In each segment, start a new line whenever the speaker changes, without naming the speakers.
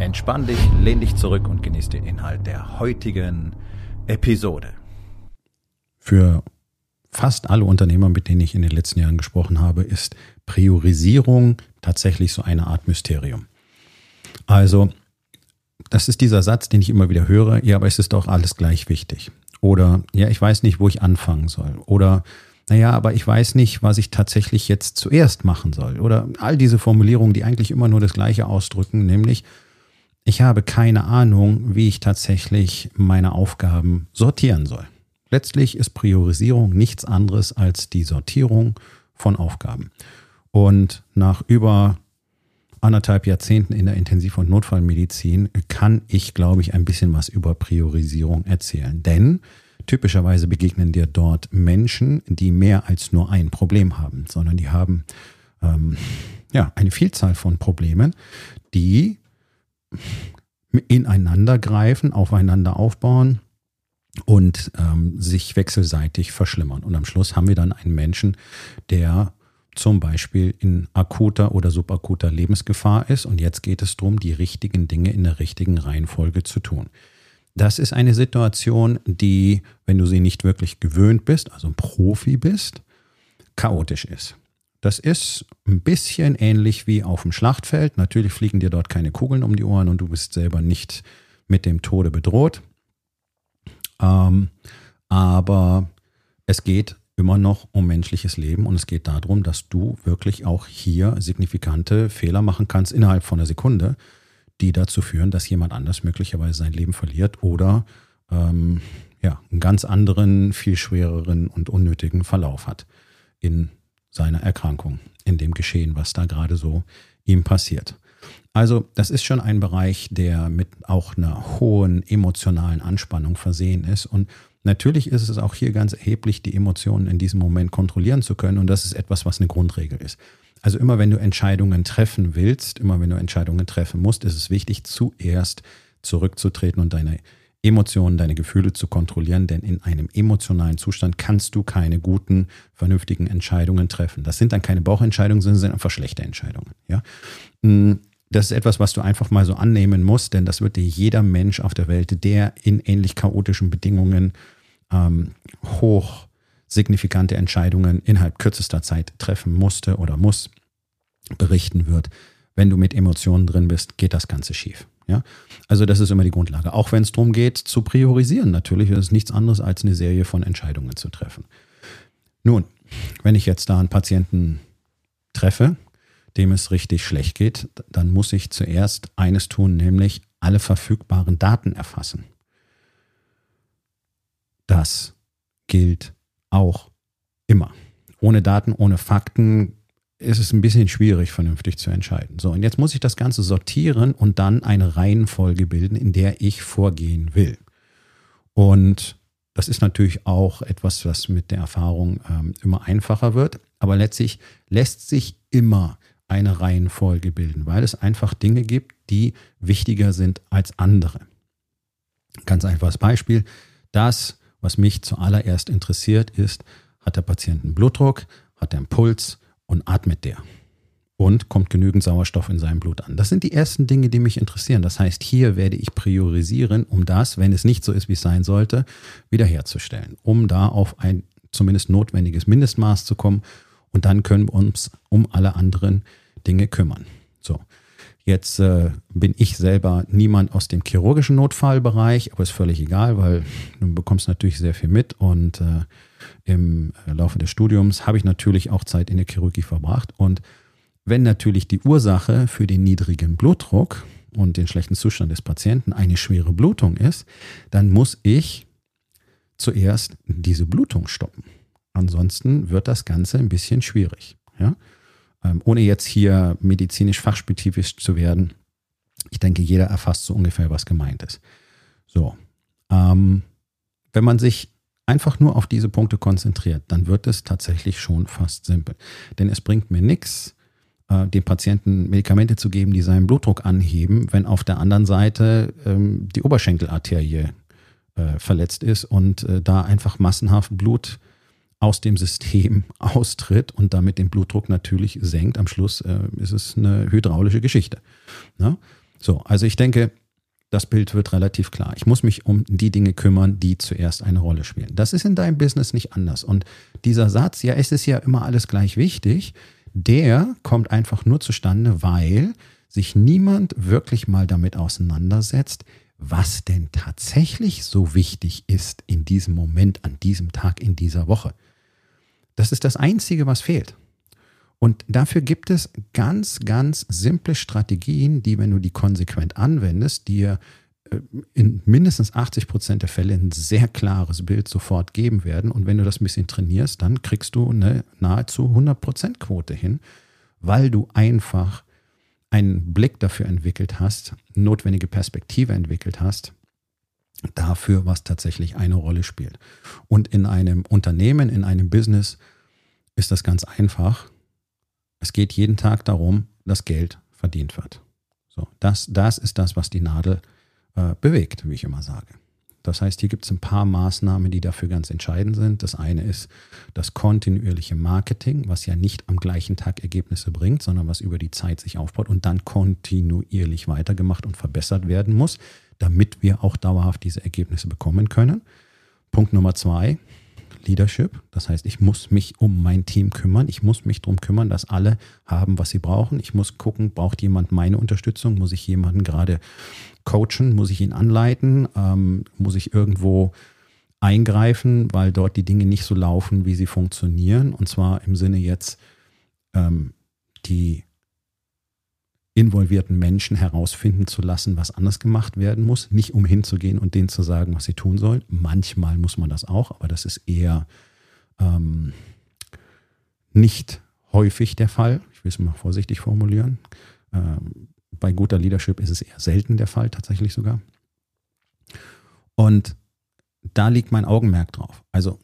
Entspann dich, lehn dich zurück und genieß den Inhalt der heutigen Episode.
Für fast alle Unternehmer, mit denen ich in den letzten Jahren gesprochen habe, ist Priorisierung tatsächlich so eine Art Mysterium. Also, das ist dieser Satz, den ich immer wieder höre, ja, aber es ist doch alles gleich wichtig. Oder, ja, ich weiß nicht, wo ich anfangen soll. Oder, naja, aber ich weiß nicht, was ich tatsächlich jetzt zuerst machen soll. Oder all diese Formulierungen, die eigentlich immer nur das Gleiche ausdrücken, nämlich, ich habe keine Ahnung, wie ich tatsächlich meine Aufgaben sortieren soll. Letztlich ist Priorisierung nichts anderes als die Sortierung von Aufgaben. Und nach über anderthalb Jahrzehnten in der Intensiv- und Notfallmedizin kann ich, glaube ich, ein bisschen was über Priorisierung erzählen. Denn typischerweise begegnen dir dort Menschen, die mehr als nur ein Problem haben, sondern die haben ähm, ja eine Vielzahl von Problemen, die ineinander greifen, aufeinander aufbauen und ähm, sich wechselseitig verschlimmern. Und am Schluss haben wir dann einen Menschen, der zum Beispiel in akuter oder subakuter Lebensgefahr ist. Und jetzt geht es darum, die richtigen Dinge in der richtigen Reihenfolge zu tun. Das ist eine Situation, die, wenn du sie nicht wirklich gewöhnt bist, also ein Profi bist, chaotisch ist. Das ist ein bisschen ähnlich wie auf dem Schlachtfeld. Natürlich fliegen dir dort keine Kugeln um die Ohren und du bist selber nicht mit dem Tode bedroht. Ähm, aber es geht immer noch um menschliches Leben und es geht darum, dass du wirklich auch hier signifikante Fehler machen kannst innerhalb von einer Sekunde, die dazu führen, dass jemand anders möglicherweise sein Leben verliert oder ähm, ja, einen ganz anderen, viel schwereren und unnötigen Verlauf hat in seiner Erkrankung, in dem Geschehen, was da gerade so ihm passiert. Also das ist schon ein Bereich, der mit auch einer hohen emotionalen Anspannung versehen ist. Und natürlich ist es auch hier ganz erheblich, die Emotionen in diesem Moment kontrollieren zu können. Und das ist etwas, was eine Grundregel ist. Also immer wenn du Entscheidungen treffen willst, immer wenn du Entscheidungen treffen musst, ist es wichtig, zuerst zurückzutreten und deine Emotionen, deine Gefühle zu kontrollieren, denn in einem emotionalen Zustand kannst du keine guten, vernünftigen Entscheidungen treffen. Das sind dann keine Bauchentscheidungen, sondern sind einfach schlechte Entscheidungen. Ja? Mm, das ist etwas, was du einfach mal so annehmen musst, denn das wird dir jeder Mensch auf der Welt, der in ähnlich chaotischen Bedingungen ähm, hoch signifikante Entscheidungen innerhalb kürzester Zeit treffen musste oder muss, berichten wird. Wenn du mit Emotionen drin bist, geht das Ganze schief. Ja? Also das ist immer die Grundlage. Auch wenn es darum geht, zu priorisieren. Natürlich ist es nichts anderes, als eine Serie von Entscheidungen zu treffen. Nun, wenn ich jetzt da einen Patienten treffe, dem es richtig schlecht geht, dann muss ich zuerst eines tun, nämlich alle verfügbaren Daten erfassen. Das gilt auch immer. Ohne Daten, ohne Fakten ist es ein bisschen schwierig, vernünftig zu entscheiden. So, und jetzt muss ich das Ganze sortieren und dann eine Reihenfolge bilden, in der ich vorgehen will. Und das ist natürlich auch etwas, was mit der Erfahrung ähm, immer einfacher wird. Aber letztlich lässt sich immer eine Reihenfolge bilden, weil es einfach Dinge gibt, die wichtiger sind als andere. Ganz einfaches Beispiel. Das, was mich zuallererst interessiert, ist, hat der Patient einen Blutdruck, hat er einen Puls, und atmet der. Und kommt genügend Sauerstoff in seinem Blut an. Das sind die ersten Dinge, die mich interessieren. Das heißt, hier werde ich priorisieren, um das, wenn es nicht so ist, wie es sein sollte, wiederherzustellen. Um da auf ein zumindest notwendiges Mindestmaß zu kommen. Und dann können wir uns um alle anderen Dinge kümmern. So. Jetzt äh, bin ich selber niemand aus dem chirurgischen Notfallbereich, aber ist völlig egal, weil du bekommst natürlich sehr viel mit und äh, im äh, Laufe des Studiums habe ich natürlich auch Zeit in der Chirurgie verbracht. Und wenn natürlich die Ursache für den niedrigen Blutdruck und den schlechten Zustand des Patienten eine schwere Blutung ist, dann muss ich zuerst diese Blutung stoppen. Ansonsten wird das Ganze ein bisschen schwierig. Ja? Ähm, ohne jetzt hier medizinisch fachspezifisch zu werden, Ich denke, jeder erfasst so ungefähr, was gemeint ist. So, ähm, wenn man sich einfach nur auf diese Punkte konzentriert, dann wird es tatsächlich schon fast simpel. Denn es bringt mir nichts, äh, dem Patienten Medikamente zu geben, die seinen Blutdruck anheben, wenn auf der anderen Seite ähm, die Oberschenkelarterie äh, verletzt ist und äh, da einfach massenhaft Blut aus dem System austritt und damit den Blutdruck natürlich senkt. Am Schluss äh, ist es eine hydraulische Geschichte. Ne? So, also ich denke, das Bild wird relativ klar. Ich muss mich um die Dinge kümmern, die zuerst eine Rolle spielen. Das ist in deinem Business nicht anders. Und dieser Satz, ja, es ist ja immer alles gleich wichtig, der kommt einfach nur zustande, weil sich niemand wirklich mal damit auseinandersetzt, was denn tatsächlich so wichtig ist in diesem Moment, an diesem Tag, in dieser Woche. Das ist das Einzige, was fehlt. Und dafür gibt es ganz, ganz simple Strategien, die, wenn du die konsequent anwendest, dir äh, in mindestens 80 Prozent der Fälle ein sehr klares Bild sofort geben werden. Und wenn du das ein bisschen trainierst, dann kriegst du eine nahezu 100 Prozent Quote hin, weil du einfach einen Blick dafür entwickelt hast, notwendige Perspektive entwickelt hast, dafür, was tatsächlich eine Rolle spielt. Und in einem Unternehmen, in einem Business ist das ganz einfach. Es geht jeden Tag darum, dass Geld verdient wird. So, das, das ist das, was die Nadel äh, bewegt, wie ich immer sage. Das heißt, hier gibt es ein paar Maßnahmen, die dafür ganz entscheidend sind. Das eine ist das kontinuierliche Marketing, was ja nicht am gleichen Tag Ergebnisse bringt, sondern was über die Zeit sich aufbaut und dann kontinuierlich weitergemacht und verbessert werden muss, damit wir auch dauerhaft diese Ergebnisse bekommen können. Punkt Nummer zwei, Leadership. Das heißt, ich muss mich um mein Team kümmern. Ich muss mich darum kümmern, dass alle haben, was sie brauchen. Ich muss gucken, braucht jemand meine Unterstützung? Muss ich jemanden gerade coachen? Muss ich ihn anleiten? Ähm, muss ich irgendwo eingreifen, weil dort die Dinge nicht so laufen, wie sie funktionieren? Und zwar im Sinne jetzt, ähm, die involvierten Menschen herausfinden zu lassen, was anders gemacht werden muss. Nicht um hinzugehen und denen zu sagen, was sie tun sollen. Manchmal muss man das auch, aber das ist eher ähm, nicht häufig der Fall. Ich will es mal vorsichtig formulieren. Ähm, bei guter Leadership ist es eher selten der Fall, tatsächlich sogar. Und da liegt mein Augenmerk drauf. Also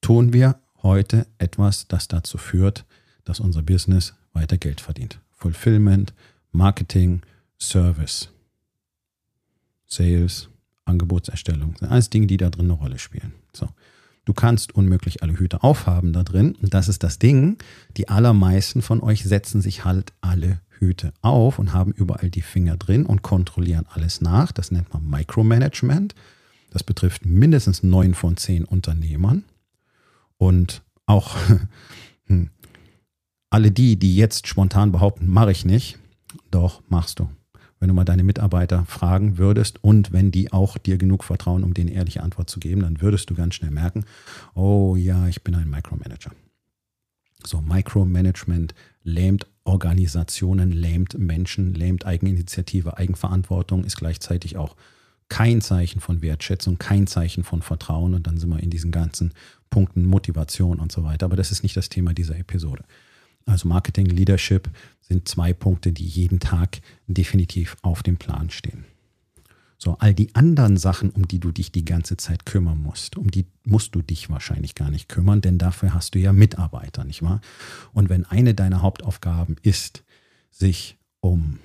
tun wir heute etwas, das dazu führt, dass unser Business weiter Geld verdient. Fulfillment, Marketing, Service, Sales, Angebotserstellung. Das sind alles Dinge, die da drin eine Rolle spielen. So. Du kannst unmöglich alle Hüte aufhaben da drin. Und das ist das Ding. Die allermeisten von euch setzen sich halt alle Hüte auf und haben überall die Finger drin und kontrollieren alles nach. Das nennt man Micromanagement. Das betrifft mindestens neun von zehn Unternehmern. Und auch hm, alle die, die jetzt spontan behaupten, mache ich nicht, doch, machst du. Wenn du mal deine Mitarbeiter fragen würdest und wenn die auch dir genug vertrauen, um denen ehrliche Antwort zu geben, dann würdest du ganz schnell merken, oh ja, ich bin ein Micromanager. So, Micromanagement lähmt Organisationen, lähmt Menschen, lähmt Eigeninitiative, Eigenverantwortung, ist gleichzeitig auch kein Zeichen von Wertschätzung, kein Zeichen von Vertrauen und dann sind wir in diesen ganzen Punkten Motivation und so weiter. Aber das ist nicht das Thema dieser Episode. Also Marketing, Leadership sind zwei Punkte, die jeden Tag definitiv auf dem Plan stehen. So, all die anderen Sachen, um die du dich die ganze Zeit kümmern musst, um die musst du dich wahrscheinlich gar nicht kümmern, denn dafür hast du ja Mitarbeiter, nicht wahr? Und wenn eine deiner Hauptaufgaben ist, sich um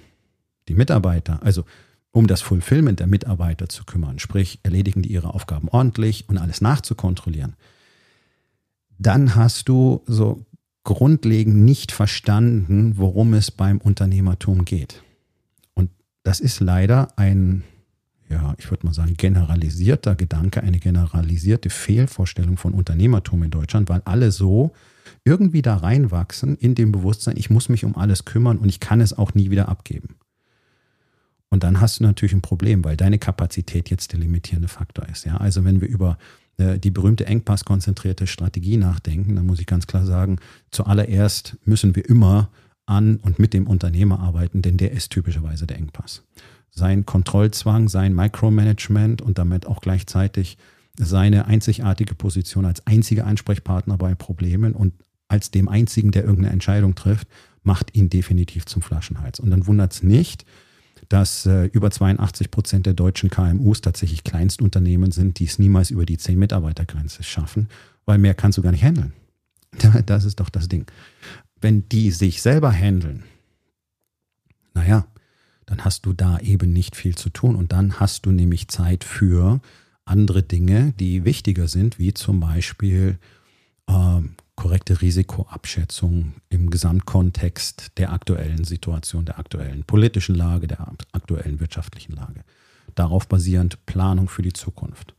die Mitarbeiter, also um das Fulfillment der Mitarbeiter zu kümmern, sprich erledigen die ihre Aufgaben ordentlich und alles nachzukontrollieren, dann hast du so grundlegend nicht verstanden, worum es beim Unternehmertum geht. Und das ist leider ein, ja, ich würde mal sagen, generalisierter Gedanke, eine generalisierte Fehlvorstellung von Unternehmertum in Deutschland, weil alle so irgendwie da reinwachsen in dem Bewusstsein, ich muss mich um alles kümmern und ich kann es auch nie wieder abgeben. Und dann hast du natürlich ein Problem, weil deine Kapazität jetzt der limitierende Faktor ist. Ja, also wenn wir über die berühmte engpasskonzentrierte Strategie nachdenken, dann muss ich ganz klar sagen, zuallererst müssen wir immer an und mit dem Unternehmer arbeiten, denn der ist typischerweise der Engpass. Sein Kontrollzwang, sein Micromanagement und damit auch gleichzeitig seine einzigartige Position als einziger Ansprechpartner bei Problemen und als dem einzigen, der irgendeine Entscheidung trifft, macht ihn definitiv zum Flaschenhals. Und dann wundert es nicht, dass äh, über 82 Prozent der deutschen KMUs tatsächlich Kleinstunternehmen sind, die es niemals über die 10 Mitarbeitergrenze schaffen, weil mehr kannst du gar nicht handeln. Das ist doch das Ding. Wenn die sich selber handeln, naja, dann hast du da eben nicht viel zu tun und dann hast du nämlich Zeit für andere Dinge, die wichtiger sind, wie zum Beispiel äh, korrekte Risikoabschätzung im Gesamtkontext der aktuellen Situation, der aktuellen politischen Lage, der aktuellen wirtschaftlichen Lage. Darauf basierend Planung für die Zukunft,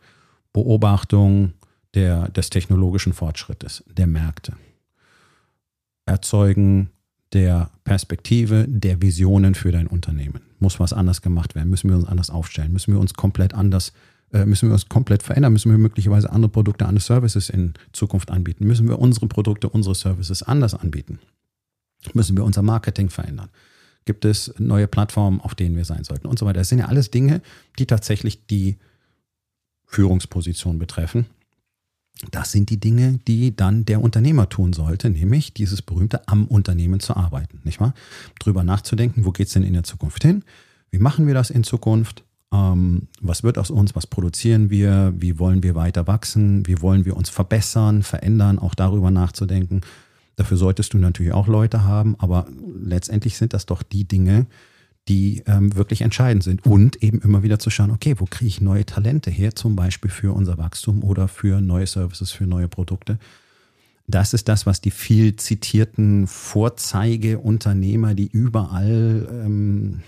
Beobachtung der, des technologischen Fortschrittes, der Märkte, Erzeugen der Perspektive, der Visionen für dein Unternehmen. Muss was anders gemacht werden? Müssen wir uns anders aufstellen? Müssen wir uns komplett anders müssen wir uns komplett verändern? Müssen wir möglicherweise andere Produkte, andere Services in Zukunft anbieten? Müssen wir unsere Produkte, unsere Services anders anbieten? Müssen wir unser Marketing verändern? Gibt es neue Plattformen, auf denen wir sein sollten und so weiter? Das sind ja alles Dinge, die tatsächlich die Führungsposition betreffen. Das sind die Dinge, die dann der Unternehmer tun sollte, nämlich dieses berühmte am Unternehmen zu arbeiten, nicht wahr? Drüber nachzudenken, wo geht es denn in der Zukunft hin? Wie machen wir das in Zukunft? Ähm, was wird aus uns? Was produzieren wir? Wie wollen wir weiter wachsen? Wie wollen wir uns verbessern, verändern? Auch darüber nachzudenken. Dafür solltest du natürlich auch Leute haben, aber letztendlich sind das doch die Dinge, die ähm, wirklich entscheidend sind. Und eben immer wieder zu schauen, okay, wo kriege ich neue Talente her, zum Beispiel für unser Wachstum oder für neue Services, für neue Produkte. Das ist das, was die viel zitierten Vorzeigeunternehmer, die überall ähm,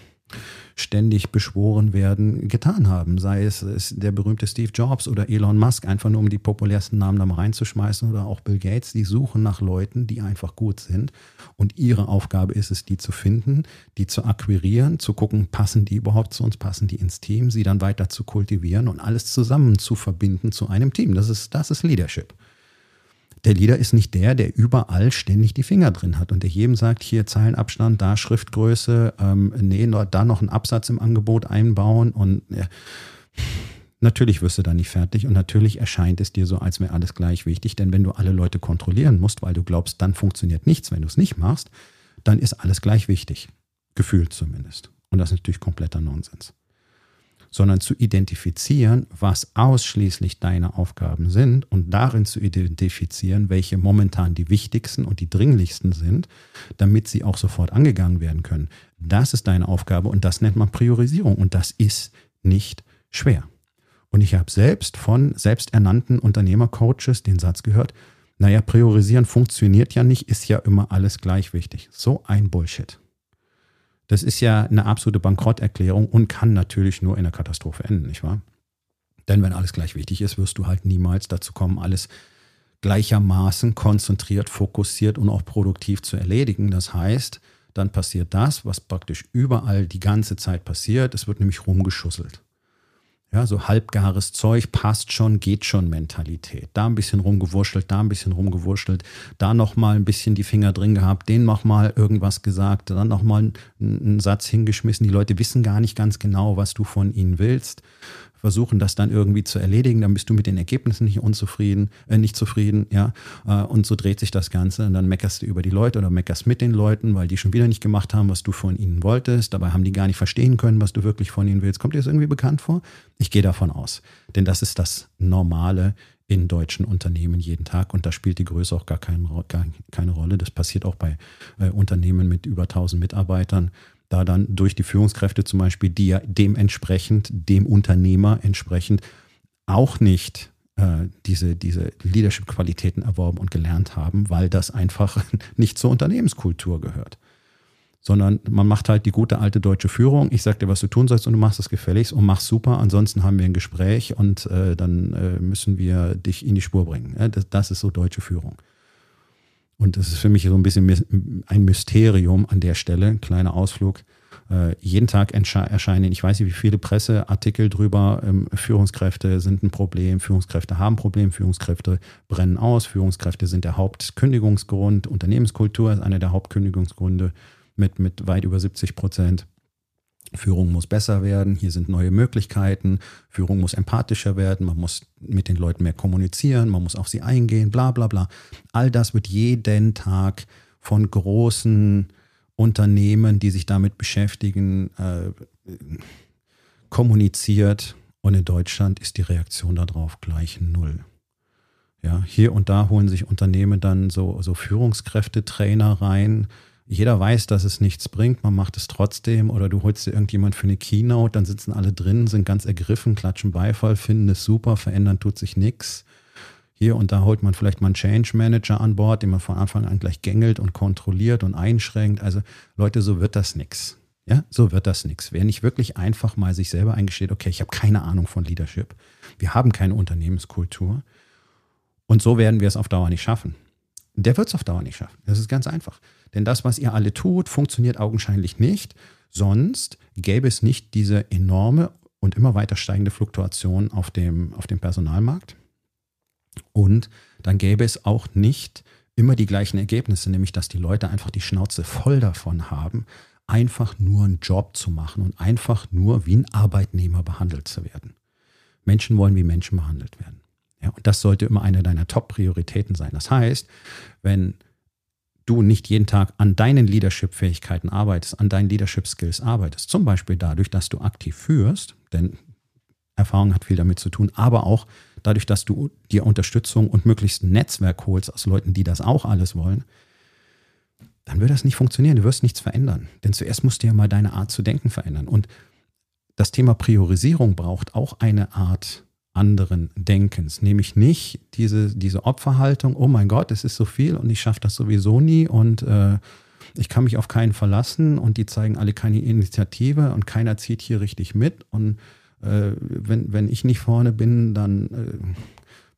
ständig beschworen werden, getan haben. Sei es, es der berühmte Steve Jobs oder Elon Musk, einfach nur um die populärsten Namen da mal reinzuschmeißen oder auch Bill Gates, die suchen nach Leuten, die einfach gut sind. Und ihre Aufgabe ist es, die zu finden, die zu akquirieren, zu gucken, passen die überhaupt zu uns, passen die ins Team, sie dann weiter zu kultivieren und alles zusammen zu verbinden zu einem Team. Das ist, das ist Leadership der Leader ist nicht der, der überall ständig die Finger drin hat und der jedem sagt, hier Zeilenabstand, da Schriftgröße, ähm, nee, da noch einen Absatz im Angebot einbauen und ja, natürlich wirst du da nicht fertig und natürlich erscheint es dir so, als wäre alles gleich wichtig, denn wenn du alle Leute kontrollieren musst, weil du glaubst, dann funktioniert nichts, wenn du es nicht machst, dann ist alles gleich wichtig, gefühlt zumindest. Und das ist natürlich kompletter Nonsens sondern zu identifizieren, was ausschließlich deine Aufgaben sind und darin zu identifizieren, welche momentan die wichtigsten und die dringlichsten sind, damit sie auch sofort angegangen werden können. Das ist deine Aufgabe und das nennt man Priorisierung und das ist nicht schwer. Und ich habe selbst von selbsternannten Unternehmercoaches den Satz gehört, naja, priorisieren funktioniert ja nicht, ist ja immer alles gleich wichtig. So ein Bullshit. Das ist ja eine absolute Bankrotterklärung und kann natürlich nur in einer Katastrophe enden, nicht wahr? Denn wenn alles gleich wichtig ist, wirst du halt niemals dazu kommen, alles gleichermaßen konzentriert, fokussiert und auch produktiv zu erledigen. Das heißt, dann passiert das, was praktisch überall die ganze Zeit passiert. Es wird nämlich rumgeschusselt. Ja, so halbgares Zeug passt schon, geht schon Mentalität. Da ein bisschen rumgewurschtelt, da ein bisschen rumgewurschtelt, da nochmal ein bisschen die Finger drin gehabt, den nochmal irgendwas gesagt, dann nochmal einen Satz hingeschmissen. Die Leute wissen gar nicht ganz genau, was du von ihnen willst versuchen das dann irgendwie zu erledigen, dann bist du mit den Ergebnissen nicht unzufrieden, äh, nicht zufrieden, ja, äh, und so dreht sich das Ganze und dann meckerst du über die Leute oder meckerst mit den Leuten, weil die schon wieder nicht gemacht haben, was du von ihnen wolltest, dabei haben die gar nicht verstehen können, was du wirklich von ihnen willst. Kommt dir das irgendwie bekannt vor? Ich gehe davon aus, denn das ist das Normale in deutschen Unternehmen jeden Tag und da spielt die Größe auch gar, kein, gar keine Rolle. Das passiert auch bei äh, Unternehmen mit über 1000 Mitarbeitern da dann durch die Führungskräfte zum Beispiel, die ja dementsprechend, dem Unternehmer entsprechend auch nicht äh, diese, diese Leadership-Qualitäten erworben und gelernt haben, weil das einfach nicht zur Unternehmenskultur gehört. Sondern man macht halt die gute alte deutsche Führung. Ich sag dir, was du tun sollst und du machst es gefälligst und machst super. Ansonsten haben wir ein Gespräch und äh, dann äh, müssen wir dich in die Spur bringen. Ja, das, das ist so deutsche Führung. Und das ist für mich so ein bisschen ein Mysterium an der Stelle, ein kleiner Ausflug. Äh, jeden Tag erscheinen, ich weiß nicht, wie viele Presseartikel drüber, ähm, Führungskräfte sind ein Problem, Führungskräfte haben ein Problem, Führungskräfte brennen aus, Führungskräfte sind der Hauptkündigungsgrund, Unternehmenskultur ist einer der Hauptkündigungsgründe mit, mit weit über 70 Prozent. Führung muss besser werden, hier sind neue Möglichkeiten, Führung muss empathischer werden, man muss mit den Leuten mehr kommunizieren, man muss auf sie eingehen, bla bla bla. All das wird jeden Tag von großen Unternehmen, die sich damit beschäftigen, äh, kommuniziert und in Deutschland ist die Reaktion darauf gleich null. Ja, hier und da holen sich Unternehmen dann so, so Führungskräftetrainer rein. Jeder weiß, dass es nichts bringt, man macht es trotzdem. Oder du holst dir irgendjemand für eine Keynote, dann sitzen alle drin, sind ganz ergriffen, klatschen Beifall, finden es super, verändern tut sich nichts. Hier und da holt man vielleicht mal einen Change Manager an Bord, den man von Anfang an gleich gängelt und kontrolliert und einschränkt. Also Leute, so wird das nichts. Ja, so wird das nichts. Wer nicht wirklich einfach mal sich selber eingesteht, okay, ich habe keine Ahnung von Leadership, wir haben keine Unternehmenskultur und so werden wir es auf Dauer nicht schaffen. Der wird es auf Dauer nicht schaffen. Das ist ganz einfach. Denn das, was ihr alle tut, funktioniert augenscheinlich nicht. Sonst gäbe es nicht diese enorme und immer weiter steigende Fluktuation auf dem, auf dem Personalmarkt. Und dann gäbe es auch nicht immer die gleichen Ergebnisse, nämlich dass die Leute einfach die Schnauze voll davon haben, einfach nur einen Job zu machen und einfach nur wie ein Arbeitnehmer behandelt zu werden. Menschen wollen wie Menschen behandelt werden. Ja, und das sollte immer eine deiner Top-Prioritäten sein. Das heißt, wenn du nicht jeden Tag an deinen Leadership-Fähigkeiten arbeitest, an deinen Leadership-Skills arbeitest, zum Beispiel dadurch, dass du aktiv führst, denn Erfahrung hat viel damit zu tun, aber auch dadurch, dass du dir Unterstützung und möglichst ein Netzwerk holst aus Leuten, die das auch alles wollen, dann wird das nicht funktionieren. Du wirst nichts verändern. Denn zuerst musst du ja mal deine Art zu denken verändern. Und das Thema Priorisierung braucht auch eine Art anderen Denkens, nämlich nicht diese, diese Opferhaltung, oh mein Gott, es ist so viel und ich schaffe das sowieso nie und äh, ich kann mich auf keinen verlassen und die zeigen alle keine Initiative und keiner zieht hier richtig mit und äh, wenn, wenn ich nicht vorne bin, dann äh,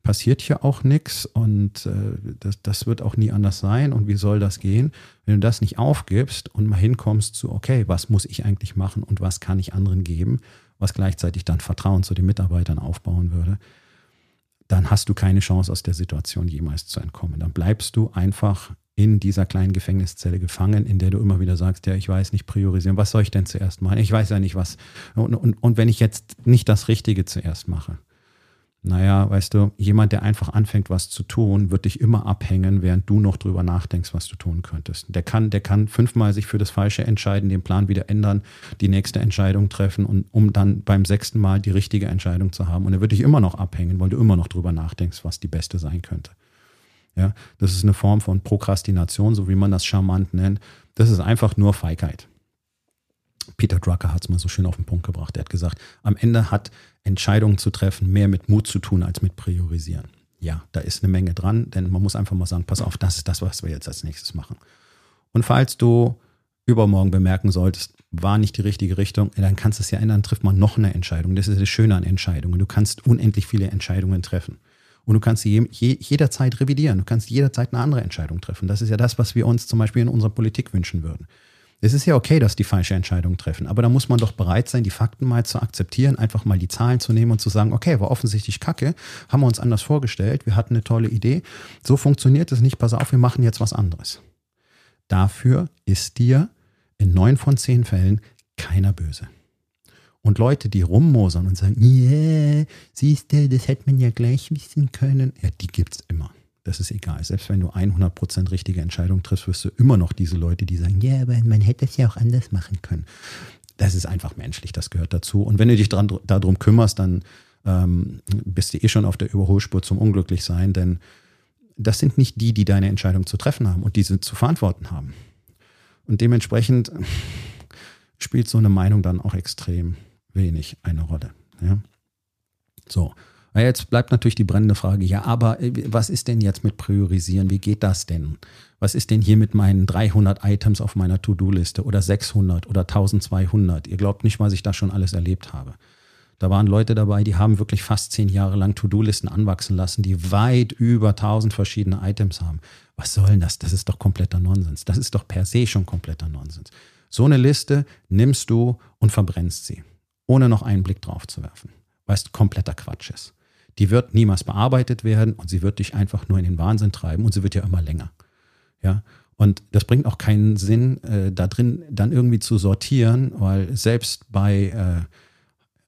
passiert hier auch nichts und äh, das, das wird auch nie anders sein und wie soll das gehen? Wenn du das nicht aufgibst und mal hinkommst zu, okay, was muss ich eigentlich machen und was kann ich anderen geben, was gleichzeitig dann Vertrauen zu den Mitarbeitern aufbauen würde, dann hast du keine Chance aus der Situation jemals zu entkommen. Dann bleibst du einfach in dieser kleinen Gefängniszelle gefangen, in der du immer wieder sagst, ja, ich weiß nicht priorisieren, was soll ich denn zuerst machen? Ich weiß ja nicht was. Und, und, und wenn ich jetzt nicht das Richtige zuerst mache, naja, weißt du, jemand, der einfach anfängt, was zu tun, wird dich immer abhängen, während du noch drüber nachdenkst, was du tun könntest. Der kann, der kann fünfmal sich für das Falsche entscheiden, den Plan wieder ändern, die nächste Entscheidung treffen und um dann beim sechsten Mal die richtige Entscheidung zu haben. Und er wird dich immer noch abhängen, weil du immer noch drüber nachdenkst, was die beste sein könnte. Ja, das ist eine Form von Prokrastination, so wie man das charmant nennt. Das ist einfach nur Feigheit. Peter Drucker hat es mal so schön auf den Punkt gebracht. Er hat gesagt, am Ende hat Entscheidungen zu treffen mehr mit Mut zu tun als mit Priorisieren. Ja, da ist eine Menge dran, denn man muss einfach mal sagen, pass auf, das ist das, was wir jetzt als nächstes machen. Und falls du übermorgen bemerken solltest, war nicht die richtige Richtung, dann kannst du es ja ändern, trifft man noch eine Entscheidung. Das ist das Schöne an Entscheidungen. Du kannst unendlich viele Entscheidungen treffen. Und du kannst sie je, je, jederzeit revidieren. Du kannst jederzeit eine andere Entscheidung treffen. Das ist ja das, was wir uns zum Beispiel in unserer Politik wünschen würden. Es ist ja okay, dass die falsche Entscheidung treffen, aber da muss man doch bereit sein, die Fakten mal zu akzeptieren, einfach mal die Zahlen zu nehmen und zu sagen, okay, war offensichtlich Kacke, haben wir uns anders vorgestellt, wir hatten eine tolle Idee, so funktioniert es nicht, pass auf, wir machen jetzt was anderes. Dafür ist dir in neun von zehn Fällen keiner böse. Und Leute, die rummosern und sagen, yeah, siehst du, das hätte man ja gleich wissen können, ja, die gibt's immer das ist egal. Selbst wenn du 100% richtige Entscheidung triffst, wirst du immer noch diese Leute, die sagen, ja, aber man hätte es ja auch anders machen können. Das ist einfach menschlich, das gehört dazu. Und wenn du dich dran, darum kümmerst, dann ähm, bist du eh schon auf der Überholspur zum Unglücklichsein, denn das sind nicht die, die deine Entscheidung zu treffen haben und diese zu verantworten haben. Und dementsprechend spielt so eine Meinung dann auch extrem wenig eine Rolle. Ja? So. Jetzt bleibt natürlich die brennende Frage, ja, aber äh, was ist denn jetzt mit Priorisieren? Wie geht das denn? Was ist denn hier mit meinen 300 Items auf meiner To-Do-Liste oder 600 oder 1200? Ihr glaubt nicht, was ich da schon alles erlebt habe. Da waren Leute dabei, die haben wirklich fast zehn Jahre lang To-Do-Listen anwachsen lassen, die weit über 1000 verschiedene Items haben. Was soll denn das? Das ist doch kompletter Nonsens. Das ist doch per se schon kompletter Nonsens. So eine Liste nimmst du und verbrennst sie, ohne noch einen Blick drauf zu werfen, weil es kompletter Quatsch ist die wird niemals bearbeitet werden und sie wird dich einfach nur in den Wahnsinn treiben und sie wird ja immer länger. Ja. Und das bringt auch keinen Sinn, äh, da drin dann irgendwie zu sortieren, weil selbst bei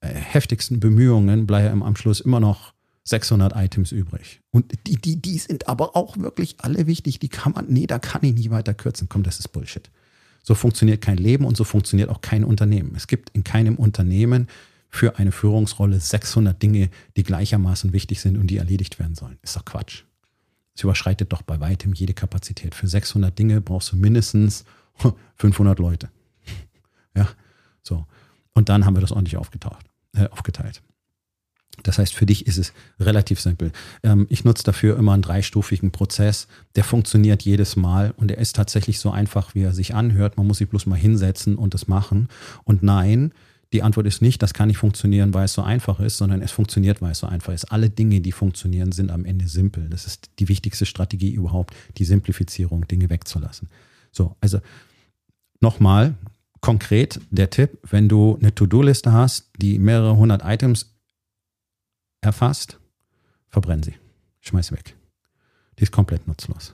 äh, äh heftigsten Bemühungen bleiben am Schluss immer noch 600 Items übrig. Und die, die, die sind aber auch wirklich alle wichtig. Die kann man, nee, da kann ich nicht weiter kürzen. Komm, das ist Bullshit. So funktioniert kein Leben und so funktioniert auch kein Unternehmen. Es gibt in keinem Unternehmen für eine Führungsrolle 600 Dinge, die gleichermaßen wichtig sind und die erledigt werden sollen. Ist doch Quatsch. Es überschreitet doch bei weitem jede Kapazität. Für 600 Dinge brauchst du mindestens 500 Leute. Ja, so. Und dann haben wir das ordentlich aufgetaucht, äh, aufgeteilt. Das heißt, für dich ist es relativ simpel. Ähm, ich nutze dafür immer einen dreistufigen Prozess. Der funktioniert jedes Mal und er ist tatsächlich so einfach, wie er sich anhört. Man muss sich bloß mal hinsetzen und es machen. Und nein, die Antwort ist nicht, das kann nicht funktionieren, weil es so einfach ist, sondern es funktioniert, weil es so einfach ist. Alle Dinge, die funktionieren, sind am Ende simpel. Das ist die wichtigste Strategie überhaupt, die Simplifizierung, Dinge wegzulassen. So, also nochmal konkret der Tipp, wenn du eine To-Do-Liste hast, die mehrere hundert Items erfasst, verbrenn sie. Schmeiß sie weg. Die ist komplett nutzlos.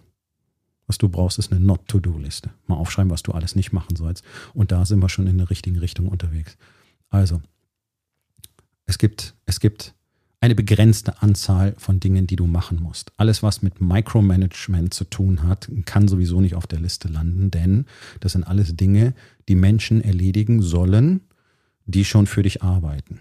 Was du brauchst, ist eine Not-to-Do-Liste. Mal aufschreiben, was du alles nicht machen sollst. Und da sind wir schon in der richtigen Richtung unterwegs. Also, es gibt, es gibt eine begrenzte Anzahl von Dingen, die du machen musst. Alles, was mit Micromanagement zu tun hat, kann sowieso nicht auf der Liste landen, denn das sind alles Dinge, die Menschen erledigen sollen, die schon für dich arbeiten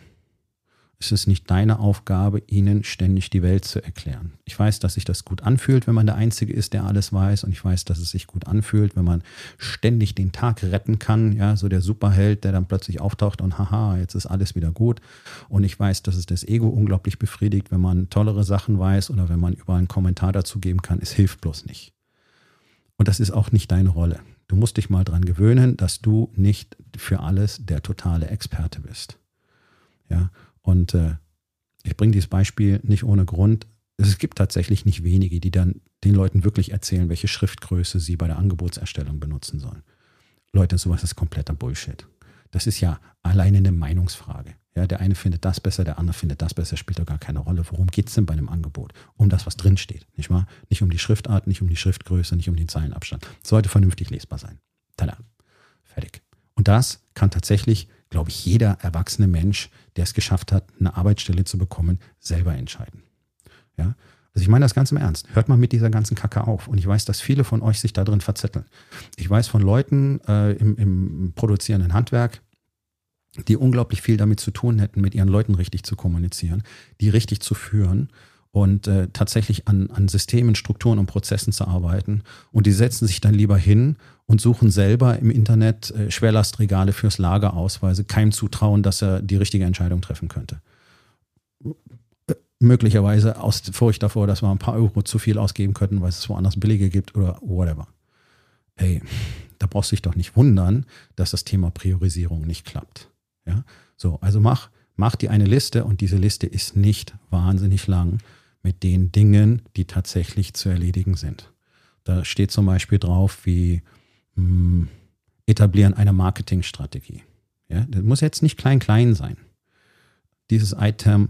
ist es nicht deine Aufgabe, ihnen ständig die Welt zu erklären. Ich weiß, dass sich das gut anfühlt, wenn man der Einzige ist, der alles weiß. Und ich weiß, dass es sich gut anfühlt, wenn man ständig den Tag retten kann. Ja, so der Superheld, der dann plötzlich auftaucht und haha, jetzt ist alles wieder gut. Und ich weiß, dass es das Ego unglaublich befriedigt, wenn man tollere Sachen weiß oder wenn man überall einen Kommentar dazu geben kann. Es hilft bloß nicht. Und das ist auch nicht deine Rolle. Du musst dich mal dran gewöhnen, dass du nicht für alles der totale Experte bist. Ja, und äh, ich bringe dieses Beispiel nicht ohne Grund. Es gibt tatsächlich nicht wenige, die dann den Leuten wirklich erzählen, welche Schriftgröße sie bei der Angebotserstellung benutzen sollen. Leute, sowas ist kompletter Bullshit. Das ist ja alleine eine Meinungsfrage. Ja, der eine findet das besser, der andere findet das besser, spielt doch gar keine Rolle. Worum geht es denn bei einem Angebot? Um das, was drinsteht, nicht wahr? Nicht um die Schriftart, nicht um die Schriftgröße, nicht um den Zeilenabstand. Sollte vernünftig lesbar sein. Tada. Fertig. Und das kann tatsächlich glaube ich, jeder erwachsene Mensch, der es geschafft hat, eine Arbeitsstelle zu bekommen, selber entscheiden. Ja? Also ich meine das ganz im Ernst. Hört mal mit dieser ganzen Kacke auf. Und ich weiß, dass viele von euch sich da drin verzetteln. Ich weiß von Leuten äh, im, im produzierenden Handwerk, die unglaublich viel damit zu tun hätten, mit ihren Leuten richtig zu kommunizieren, die richtig zu führen und äh, tatsächlich an, an Systemen, Strukturen und Prozessen zu arbeiten. Und die setzen sich dann lieber hin und suchen selber im Internet äh, Schwerlastregale fürs Lager aus, weil sie keinem zutrauen, dass er die richtige Entscheidung treffen könnte. Äh, möglicherweise aus Furcht davor, dass wir ein paar Euro zu viel ausgeben könnten, weil es woanders billige gibt oder whatever. Hey, da brauchst du dich doch nicht wundern, dass das Thema Priorisierung nicht klappt. Ja, so, also mach, mach dir eine Liste und diese Liste ist nicht wahnsinnig lang mit den Dingen, die tatsächlich zu erledigen sind. Da steht zum Beispiel drauf, wie mh, hm, etablieren eine Marketingstrategie. Ja, das muss jetzt nicht klein-klein sein. Dieses Item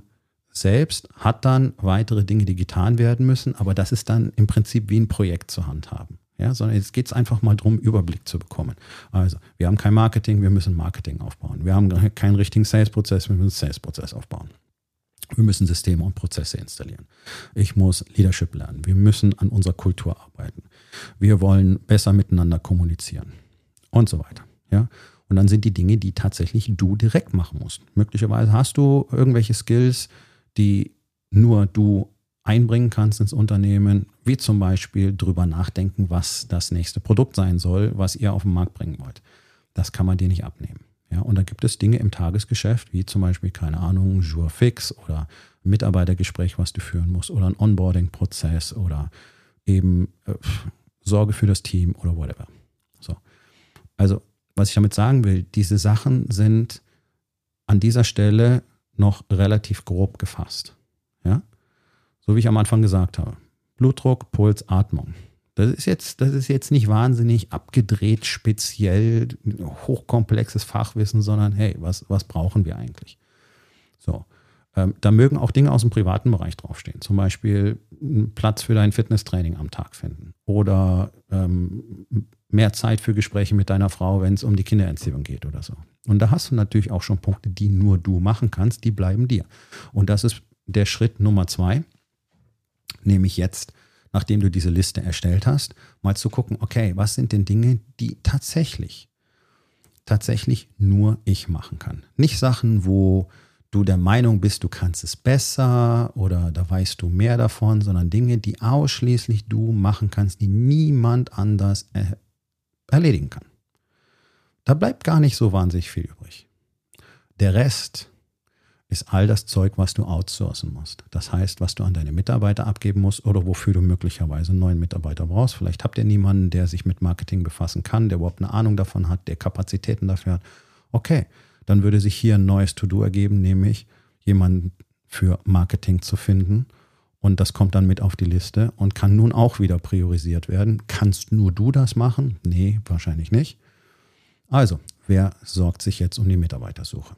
selbst hat dann weitere Dinge, die getan werden müssen, aber das ist dann im Prinzip wie ein Projekt zur Hand haben. Ja, sondern jetzt geht es einfach mal darum, Überblick zu bekommen. Also, wir haben kein Marketing, wir müssen Marketing aufbauen. Wir haben keinen richtigen Sales-Prozess, wir müssen Sales-Prozess aufbauen. Wir müssen Systeme und Prozesse installieren. Ich muss Leadership lernen. Wir müssen an unserer Kultur arbeiten. Wir wollen besser miteinander kommunizieren und so weiter. Ja? Und dann sind die Dinge, die tatsächlich du direkt machen musst. Möglicherweise hast du irgendwelche Skills, die nur du einbringen kannst ins Unternehmen, wie zum Beispiel drüber nachdenken, was das nächste Produkt sein soll, was ihr auf den Markt bringen wollt. Das kann man dir nicht abnehmen. Ja, und da gibt es Dinge im Tagesgeschäft, wie zum Beispiel, keine Ahnung, Jour fix oder Mitarbeitergespräch, was du führen musst, oder ein Onboarding-Prozess oder eben äh, Sorge für das Team oder whatever. So. Also, was ich damit sagen will, diese Sachen sind an dieser Stelle noch relativ grob gefasst. Ja? So wie ich am Anfang gesagt habe. Blutdruck, Puls, Atmung. Das ist jetzt, das ist jetzt nicht wahnsinnig abgedreht, speziell hochkomplexes Fachwissen, sondern hey, was, was brauchen wir eigentlich? So. Ähm, da mögen auch Dinge aus dem privaten Bereich draufstehen. Zum Beispiel einen Platz für dein Fitnesstraining am Tag finden. Oder ähm, mehr Zeit für Gespräche mit deiner Frau, wenn es um die Kindererziehung geht oder so. Und da hast du natürlich auch schon Punkte, die nur du machen kannst, die bleiben dir. Und das ist der Schritt Nummer zwei, nämlich jetzt nachdem du diese Liste erstellt hast, mal zu gucken, okay, was sind denn Dinge, die tatsächlich tatsächlich nur ich machen kann. Nicht Sachen, wo du der Meinung bist, du kannst es besser oder da weißt du mehr davon, sondern Dinge, die ausschließlich du machen kannst, die niemand anders er erledigen kann. Da bleibt gar nicht so wahnsinnig viel übrig. Der Rest ist all das Zeug, was du outsourcen musst. Das heißt, was du an deine Mitarbeiter abgeben musst oder wofür du möglicherweise einen neuen Mitarbeiter brauchst. Vielleicht habt ihr niemanden, der sich mit Marketing befassen kann, der überhaupt eine Ahnung davon hat, der Kapazitäten dafür hat. Okay, dann würde sich hier ein neues To-Do ergeben, nämlich jemanden für Marketing zu finden. Und das kommt dann mit auf die Liste und kann nun auch wieder priorisiert werden. Kannst nur du das machen? Nee, wahrscheinlich nicht. Also, wer sorgt sich jetzt um die Mitarbeitersuche?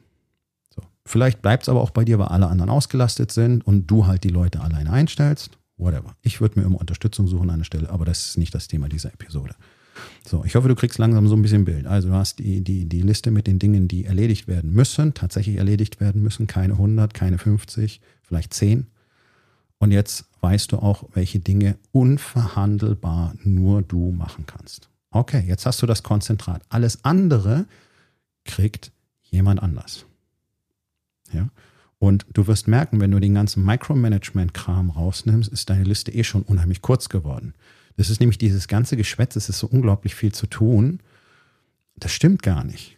Vielleicht bleibt es aber auch bei dir, weil alle anderen ausgelastet sind und du halt die Leute alleine einstellst. Whatever. Ich würde mir immer Unterstützung suchen an der Stelle, aber das ist nicht das Thema dieser Episode. So, ich hoffe, du kriegst langsam so ein bisschen Bild. Also du hast die, die, die Liste mit den Dingen, die erledigt werden müssen, tatsächlich erledigt werden müssen, keine 100, keine 50, vielleicht 10. Und jetzt weißt du auch, welche Dinge unverhandelbar nur du machen kannst. Okay, jetzt hast du das Konzentrat. Alles andere kriegt jemand anders. Ja? Und du wirst merken, wenn du den ganzen Micromanagement-Kram rausnimmst, ist deine Liste eh schon unheimlich kurz geworden. Das ist nämlich dieses ganze Geschwätz, es ist so unglaublich viel zu tun. Das stimmt gar nicht.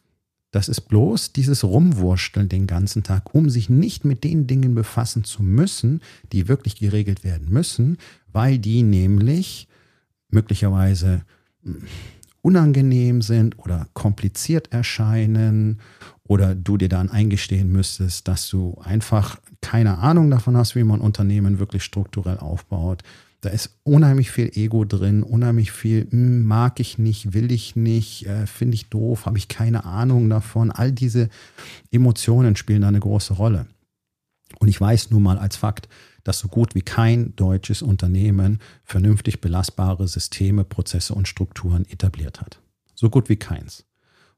Das ist bloß dieses Rumwursteln den ganzen Tag, um sich nicht mit den Dingen befassen zu müssen, die wirklich geregelt werden müssen, weil die nämlich möglicherweise hm, unangenehm sind oder kompliziert erscheinen oder du dir dann eingestehen müsstest, dass du einfach keine Ahnung davon hast, wie man Unternehmen wirklich strukturell aufbaut, da ist unheimlich viel Ego drin, unheimlich viel, hm, mag ich nicht, will ich nicht, äh, finde ich doof, habe ich keine Ahnung davon. All diese Emotionen spielen da eine große Rolle. Und ich weiß nun mal als Fakt, dass so gut wie kein deutsches Unternehmen vernünftig belastbare Systeme, Prozesse und Strukturen etabliert hat. So gut wie keins.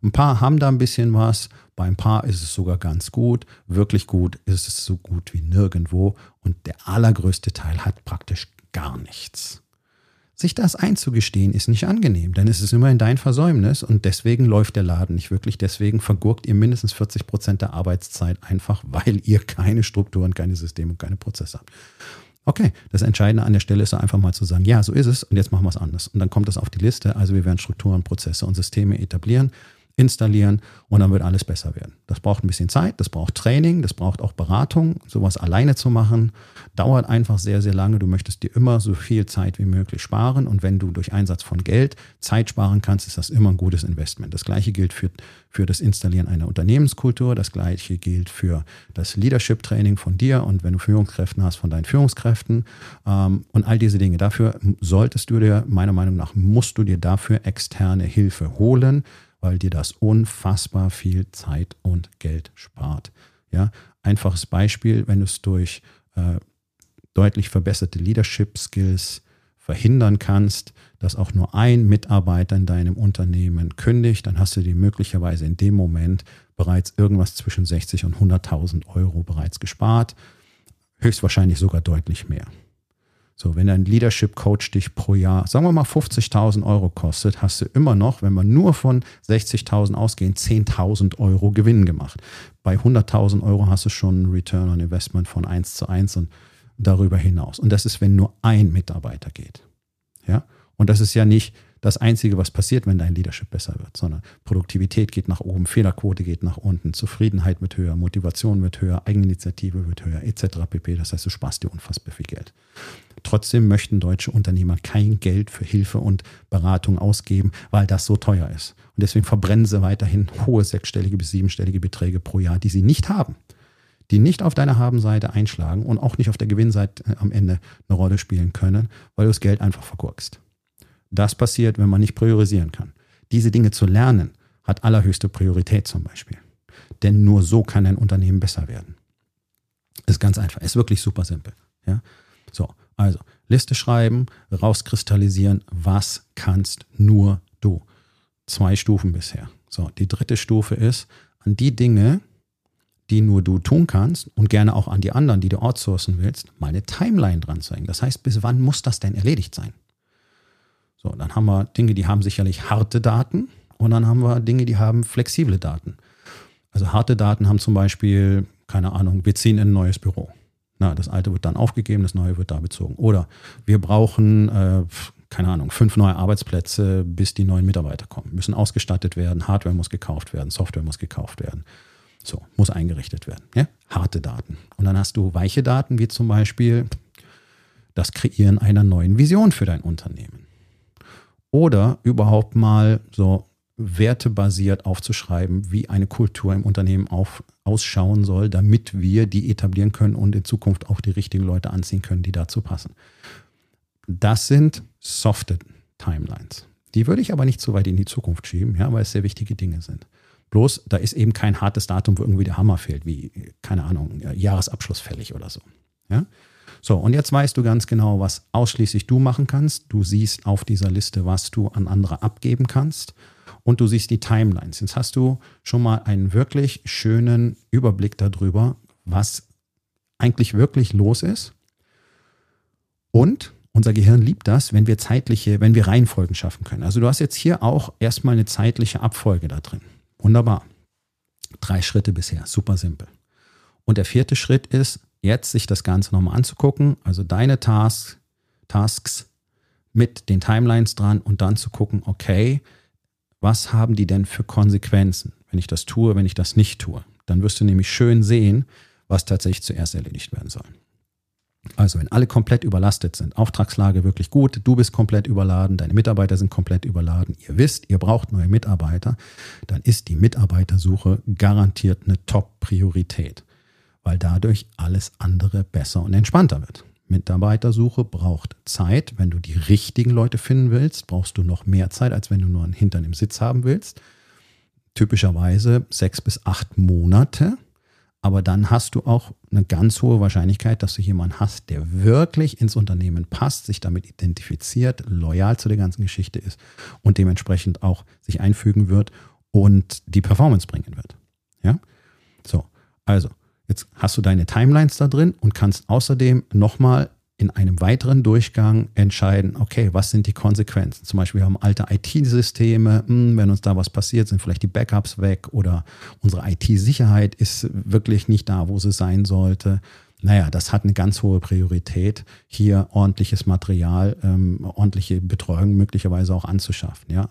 Ein paar haben da ein bisschen was, bei ein paar ist es sogar ganz gut, wirklich gut ist es so gut wie nirgendwo und der allergrößte Teil hat praktisch gar nichts. Sich das einzugestehen ist nicht angenehm, denn es ist immerhin dein Versäumnis und deswegen läuft der Laden nicht wirklich. Deswegen vergurkt ihr mindestens 40 Prozent der Arbeitszeit einfach, weil ihr keine Strukturen, keine Systeme und keine Prozesse habt. Okay, das Entscheidende an der Stelle ist einfach mal zu sagen, ja, so ist es und jetzt machen wir es anders. Und dann kommt es auf die Liste. Also wir werden Strukturen, Prozesse und Systeme etablieren installieren und dann wird alles besser werden. Das braucht ein bisschen Zeit, das braucht Training, das braucht auch Beratung. Sowas alleine zu machen, dauert einfach sehr, sehr lange. Du möchtest dir immer so viel Zeit wie möglich sparen und wenn du durch Einsatz von Geld Zeit sparen kannst, ist das immer ein gutes Investment. Das gleiche gilt für, für das Installieren einer Unternehmenskultur, das gleiche gilt für das Leadership-Training von dir und wenn du Führungskräfte hast, von deinen Führungskräften ähm, und all diese Dinge. Dafür solltest du dir, meiner Meinung nach, musst du dir dafür externe Hilfe holen weil dir das unfassbar viel Zeit und Geld spart. Ja, einfaches Beispiel, wenn du es durch äh, deutlich verbesserte Leadership Skills verhindern kannst, dass auch nur ein Mitarbeiter in deinem Unternehmen kündigt, dann hast du dir möglicherweise in dem Moment bereits irgendwas zwischen 60 und 100.000 Euro bereits gespart, höchstwahrscheinlich sogar deutlich mehr. So, wenn ein Leadership Coach dich pro Jahr, sagen wir mal 50.000 Euro kostet, hast du immer noch, wenn wir nur von 60.000 ausgehen, 10.000 Euro Gewinn gemacht. Bei 100.000 Euro hast du schon einen Return on Investment von 1 zu 1 und darüber hinaus. Und das ist, wenn nur ein Mitarbeiter geht. Ja? Und das ist ja nicht, das Einzige, was passiert, wenn dein Leadership besser wird, sondern Produktivität geht nach oben, Fehlerquote geht nach unten, Zufriedenheit wird höher, Motivation wird höher, Eigeninitiative wird höher, etc. pp. Das heißt, du sparst dir unfassbar viel Geld. Trotzdem möchten deutsche Unternehmer kein Geld für Hilfe und Beratung ausgeben, weil das so teuer ist. Und deswegen verbrennen sie weiterhin hohe sechsstellige bis siebenstellige Beträge pro Jahr, die sie nicht haben die nicht auf deiner Habenseite einschlagen und auch nicht auf der Gewinnseite äh, am Ende eine Rolle spielen können, weil du das Geld einfach vergurkst. Das passiert, wenn man nicht priorisieren kann. Diese Dinge zu lernen, hat allerhöchste Priorität zum Beispiel. Denn nur so kann ein Unternehmen besser werden. Ist ganz einfach. Ist wirklich super simpel. Ja? So, also Liste schreiben, rauskristallisieren, was kannst nur du. Zwei Stufen bisher. So, die dritte Stufe ist, an die Dinge, die nur du tun kannst und gerne auch an die anderen, die du outsourcen willst, mal eine Timeline dran zu hängen. Das heißt, bis wann muss das denn erledigt sein? So, dann haben wir Dinge, die haben sicherlich harte Daten Und dann haben wir Dinge, die haben flexible Daten. Also harte Daten haben zum Beispiel, keine Ahnung, wir ziehen in ein neues Büro. Na, das alte wird dann aufgegeben, das neue wird da bezogen. Oder wir brauchen, äh, keine Ahnung, fünf neue Arbeitsplätze, bis die neuen Mitarbeiter kommen. Müssen ausgestattet werden, Hardware muss gekauft werden, Software muss gekauft werden. So, muss eingerichtet werden. Ja? Harte Daten. Und dann hast du weiche Daten, wie zum Beispiel das Kreieren einer neuen Vision für dein Unternehmen. Oder überhaupt mal so wertebasiert aufzuschreiben, wie eine Kultur im Unternehmen auf, ausschauen soll, damit wir die etablieren können und in Zukunft auch die richtigen Leute anziehen können, die dazu passen. Das sind softe Timelines. Die würde ich aber nicht so weit in die Zukunft schieben, ja, weil es sehr wichtige Dinge sind. Bloß, da ist eben kein hartes Datum, wo irgendwie der Hammer fehlt, wie, keine Ahnung, Jahresabschluss fällig oder so. Ja? So, und jetzt weißt du ganz genau, was ausschließlich du machen kannst. Du siehst auf dieser Liste, was du an andere abgeben kannst und du siehst die Timelines. Jetzt hast du schon mal einen wirklich schönen Überblick darüber, was eigentlich wirklich los ist. Und unser Gehirn liebt das, wenn wir zeitliche, wenn wir Reihenfolgen schaffen können. Also du hast jetzt hier auch erstmal eine zeitliche Abfolge da drin. Wunderbar. Drei Schritte bisher, super simpel. Und der vierte Schritt ist, jetzt sich das Ganze nochmal anzugucken, also deine Tasks, Tasks mit den Timelines dran und dann zu gucken, okay, was haben die denn für Konsequenzen, wenn ich das tue, wenn ich das nicht tue. Dann wirst du nämlich schön sehen, was tatsächlich zuerst erledigt werden soll. Also wenn alle komplett überlastet sind, Auftragslage wirklich gut, du bist komplett überladen, deine Mitarbeiter sind komplett überladen, ihr wisst, ihr braucht neue Mitarbeiter, dann ist die Mitarbeitersuche garantiert eine Top-Priorität, weil dadurch alles andere besser und entspannter wird. Mitarbeitersuche braucht Zeit. Wenn du die richtigen Leute finden willst, brauchst du noch mehr Zeit, als wenn du nur einen Hintern im Sitz haben willst. Typischerweise sechs bis acht Monate. Aber dann hast du auch eine ganz hohe Wahrscheinlichkeit, dass du jemanden hast, der wirklich ins Unternehmen passt, sich damit identifiziert, loyal zu der ganzen Geschichte ist und dementsprechend auch sich einfügen wird und die Performance bringen wird. Ja? So, also Jetzt hast du deine Timelines da drin und kannst außerdem nochmal in einem weiteren Durchgang entscheiden, okay, was sind die Konsequenzen? Zum Beispiel, wir haben alte IT-Systeme, hm, wenn uns da was passiert, sind vielleicht die Backups weg oder unsere IT-Sicherheit ist wirklich nicht da, wo sie sein sollte. Naja, das hat eine ganz hohe Priorität, hier ordentliches Material, ähm, ordentliche Betreuung möglicherweise auch anzuschaffen. Ja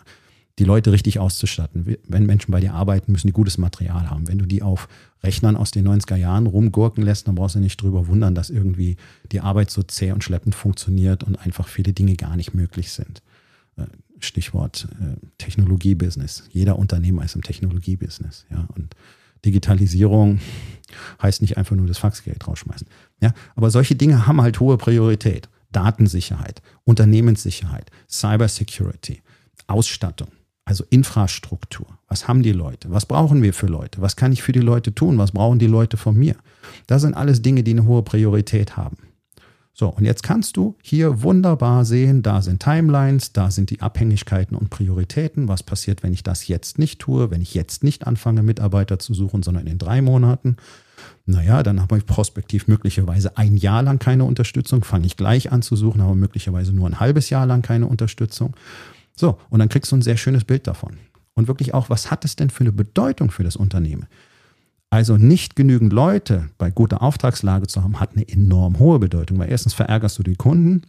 die Leute richtig auszustatten. Wenn Menschen bei dir arbeiten, müssen die gutes Material haben. Wenn du die auf Rechnern aus den 90er Jahren rumgurken lässt, dann brauchst du nicht drüber wundern, dass irgendwie die Arbeit so zäh und schleppend funktioniert und einfach viele Dinge gar nicht möglich sind. Äh, Stichwort äh, Technologiebusiness. Jeder Unternehmer ist im Technologiebusiness. Ja, und Digitalisierung heißt nicht einfach nur das Faxgeld rausschmeißen. Ja, aber solche Dinge haben halt hohe Priorität. Datensicherheit, Unternehmenssicherheit, Cybersecurity, Ausstattung. Also Infrastruktur. Was haben die Leute? Was brauchen wir für Leute? Was kann ich für die Leute tun? Was brauchen die Leute von mir? Das sind alles Dinge, die eine hohe Priorität haben. So, und jetzt kannst du hier wunderbar sehen, da sind Timelines, da sind die Abhängigkeiten und Prioritäten. Was passiert, wenn ich das jetzt nicht tue, wenn ich jetzt nicht anfange, Mitarbeiter zu suchen, sondern in drei Monaten? Naja, dann habe ich prospektiv möglicherweise ein Jahr lang keine Unterstützung, fange ich gleich an zu suchen, aber möglicherweise nur ein halbes Jahr lang keine Unterstützung. So, und dann kriegst du ein sehr schönes Bild davon. Und wirklich auch, was hat es denn für eine Bedeutung für das Unternehmen? Also nicht genügend Leute bei guter Auftragslage zu haben, hat eine enorm hohe Bedeutung, weil erstens verärgerst du die Kunden,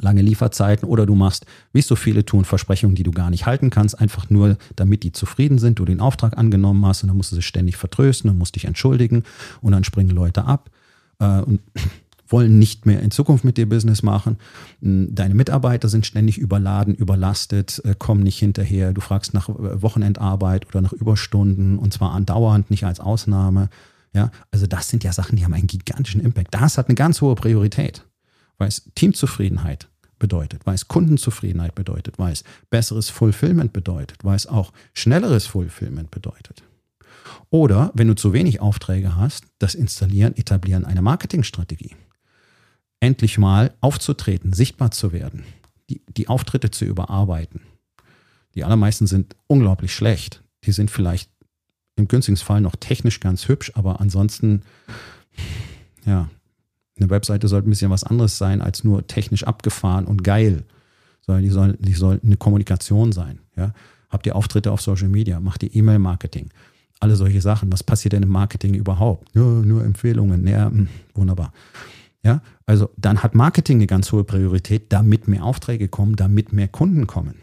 lange Lieferzeiten oder du machst, wie es so viele tun, Versprechungen, die du gar nicht halten kannst, einfach nur, damit die zufrieden sind, du den Auftrag angenommen hast und dann musst du sie ständig vertrösten und musst dich entschuldigen und dann springen Leute ab. Äh, und wollen nicht mehr in Zukunft mit dir Business machen. Hm, deine Mitarbeiter sind ständig überladen, überlastet, äh, kommen nicht hinterher. Du fragst nach äh, Wochenendarbeit oder nach Überstunden und zwar andauernd, nicht als Ausnahme. Ja, also das sind ja Sachen, die haben einen gigantischen Impact. Das hat eine ganz hohe Priorität, weil es Teamzufriedenheit bedeutet, weil es Kundenzufriedenheit bedeutet, weil es besseres Fulfillment bedeutet, weil es auch schnelleres Fulfillment bedeutet. Oder wenn du zu wenig Aufträge hast, das Installieren, Etablieren einer Marketingstrategie endlich mal aufzutreten, sichtbar zu werden, die, die Auftritte zu überarbeiten. Die allermeisten sind unglaublich schlecht. Die sind vielleicht im günstigsten Fall noch technisch ganz hübsch, aber ansonsten, ja, eine Webseite sollte ein bisschen was anderes sein als nur technisch abgefahren und geil, sondern die soll, die soll eine Kommunikation sein. Ja? Habt ihr Auftritte auf Social Media? Macht ihr E-Mail-Marketing? Alle solche Sachen. Was passiert denn im Marketing überhaupt? Nur, nur Empfehlungen. Ja, hm, wunderbar. Ja, also dann hat Marketing eine ganz hohe Priorität, damit mehr Aufträge kommen, damit mehr Kunden kommen.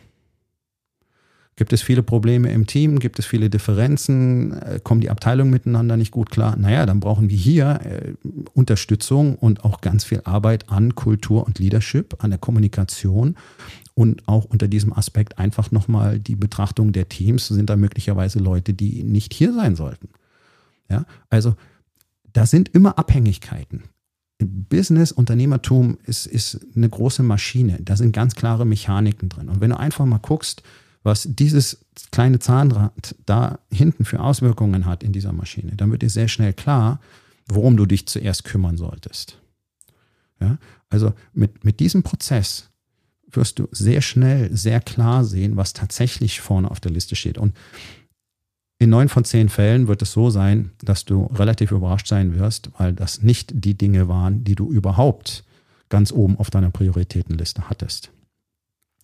Gibt es viele Probleme im Team? Gibt es viele Differenzen? Äh, kommen die Abteilungen miteinander nicht gut klar? Naja, dann brauchen wir hier äh, Unterstützung und auch ganz viel Arbeit an Kultur und Leadership, an der Kommunikation und auch unter diesem Aspekt einfach nochmal die Betrachtung der Teams. Sind da möglicherweise Leute, die nicht hier sein sollten? Ja, also da sind immer Abhängigkeiten. Business, Unternehmertum ist, ist eine große Maschine. Da sind ganz klare Mechaniken drin. Und wenn du einfach mal guckst, was dieses kleine Zahnrad da hinten für Auswirkungen hat in dieser Maschine, dann wird dir sehr schnell klar, worum du dich zuerst kümmern solltest. Ja? Also mit, mit diesem Prozess wirst du sehr schnell, sehr klar sehen, was tatsächlich vorne auf der Liste steht. Und in neun von zehn Fällen wird es so sein, dass du relativ überrascht sein wirst, weil das nicht die Dinge waren, die du überhaupt ganz oben auf deiner Prioritätenliste hattest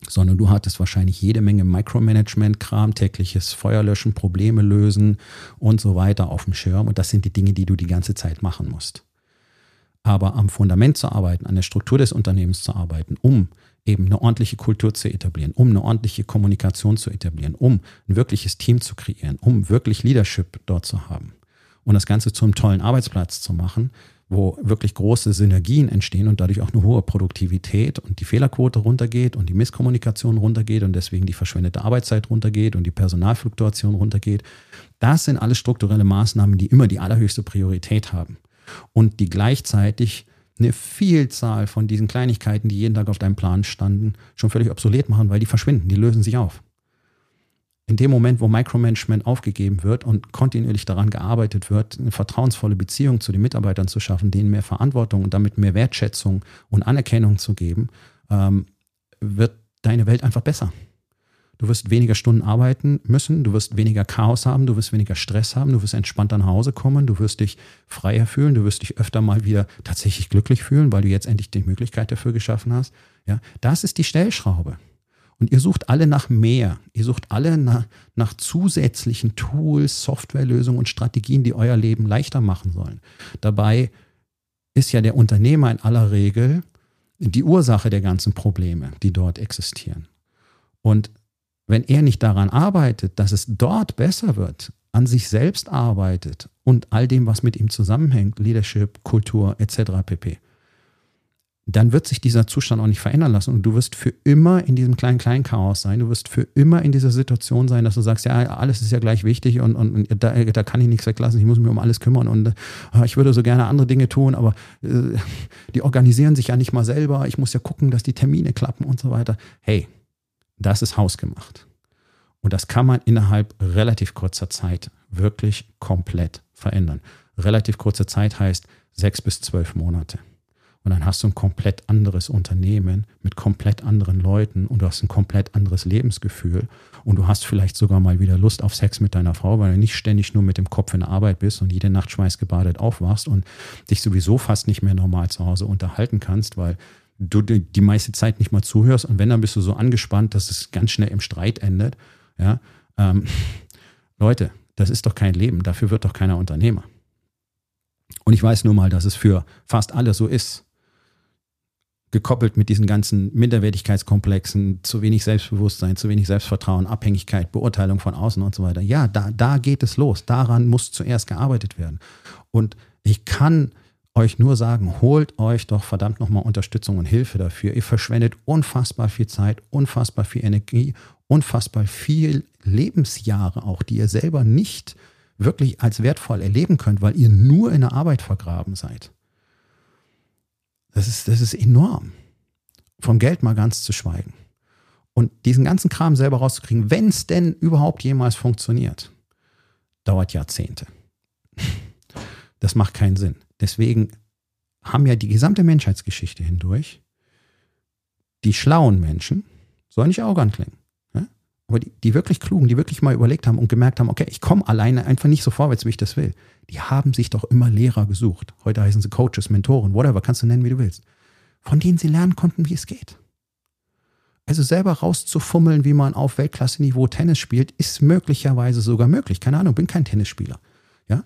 sondern du hattest wahrscheinlich jede Menge Micromanagement-Kram, tägliches Feuerlöschen, Probleme lösen und so weiter auf dem Schirm. Und das sind die Dinge, die du die ganze Zeit machen musst. Aber am Fundament zu arbeiten, an der Struktur des Unternehmens zu arbeiten, um eben eine ordentliche Kultur zu etablieren, um eine ordentliche Kommunikation zu etablieren, um ein wirkliches Team zu kreieren, um wirklich Leadership dort zu haben und das Ganze zum tollen Arbeitsplatz zu machen, wo wirklich große Synergien entstehen und dadurch auch eine hohe Produktivität und die Fehlerquote runtergeht und die Misskommunikation runtergeht und deswegen die verschwendete Arbeitszeit runtergeht und die Personalfluktuation runtergeht. Das sind alles strukturelle Maßnahmen, die immer die allerhöchste Priorität haben und die gleichzeitig eine Vielzahl von diesen Kleinigkeiten, die jeden Tag auf deinem Plan standen, schon völlig obsolet machen, weil die verschwinden, die lösen sich auf in dem Moment, wo Micromanagement aufgegeben wird und kontinuierlich daran gearbeitet wird, eine vertrauensvolle Beziehung zu den Mitarbeitern zu schaffen, denen mehr Verantwortung und damit mehr Wertschätzung und Anerkennung zu geben, ähm, wird deine Welt einfach besser. Du wirst weniger Stunden arbeiten müssen, du wirst weniger Chaos haben, du wirst weniger Stress haben, du wirst entspannter nach Hause kommen, du wirst dich freier fühlen, du wirst dich öfter mal wieder tatsächlich glücklich fühlen, weil du jetzt endlich die Möglichkeit dafür geschaffen hast. Ja, das ist die Stellschraube. Und ihr sucht alle nach mehr. Ihr sucht alle nach, nach zusätzlichen Tools, Softwarelösungen und Strategien, die euer Leben leichter machen sollen. Dabei ist ja der Unternehmer in aller Regel die Ursache der ganzen Probleme, die dort existieren. Und wenn er nicht daran arbeitet, dass es dort besser wird, an sich selbst arbeitet und all dem, was mit ihm zusammenhängt, Leadership, Kultur etc. pp., dann wird sich dieser Zustand auch nicht verändern lassen und du wirst für immer in diesem kleinen, kleinen Chaos sein. Du wirst für immer in dieser Situation sein, dass du sagst, ja, alles ist ja gleich wichtig und, und, und da, da, kann ich nichts weglassen, ich muss mich um alles kümmern und äh, ich würde so gerne andere Dinge tun, aber äh, die organisieren sich ja nicht mal selber. Ich muss ja gucken, dass die Termine klappen und so weiter. Hey, das ist hausgemacht. Und das kann man innerhalb relativ kurzer Zeit wirklich komplett verändern. Relativ kurze Zeit heißt sechs bis zwölf Monate. Und dann hast du ein komplett anderes Unternehmen mit komplett anderen Leuten und du hast ein komplett anderes Lebensgefühl. Und du hast vielleicht sogar mal wieder Lust auf Sex mit deiner Frau, weil du nicht ständig nur mit dem Kopf in der Arbeit bist und jede Nacht schweißgebadet aufwachst und dich sowieso fast nicht mehr normal zu Hause unterhalten kannst, weil du die meiste Zeit nicht mal zuhörst. Und wenn, dann bist du so angespannt, dass es ganz schnell im Streit endet. Ja, ähm, Leute, das ist doch kein Leben. Dafür wird doch keiner Unternehmer. Und ich weiß nur mal, dass es für fast alle so ist gekoppelt mit diesen ganzen Minderwertigkeitskomplexen, zu wenig Selbstbewusstsein, zu wenig Selbstvertrauen, Abhängigkeit, Beurteilung von außen und so weiter. Ja, da, da geht es los. Daran muss zuerst gearbeitet werden. Und ich kann euch nur sagen, holt euch doch verdammt nochmal Unterstützung und Hilfe dafür. Ihr verschwendet unfassbar viel Zeit, unfassbar viel Energie, unfassbar viel Lebensjahre auch, die ihr selber nicht wirklich als wertvoll erleben könnt, weil ihr nur in der Arbeit vergraben seid. Das ist, das ist enorm. Vom Geld mal ganz zu schweigen. Und diesen ganzen Kram selber rauszukriegen, wenn es denn überhaupt jemals funktioniert, dauert Jahrzehnte. Das macht keinen Sinn. Deswegen haben ja die gesamte Menschheitsgeschichte hindurch die schlauen Menschen, soll nicht arrogant klingen, aber die, die wirklich klugen, die wirklich mal überlegt haben und gemerkt haben, okay, ich komme alleine einfach nicht so vorwärts, wie ich das will. Die haben sich doch immer Lehrer gesucht. Heute heißen sie Coaches, Mentoren, whatever, kannst du nennen, wie du willst. Von denen sie lernen konnten, wie es geht. Also selber rauszufummeln, wie man auf Weltklasse-Niveau Tennis spielt, ist möglicherweise sogar möglich. Keine Ahnung, bin kein Tennisspieler. Ja,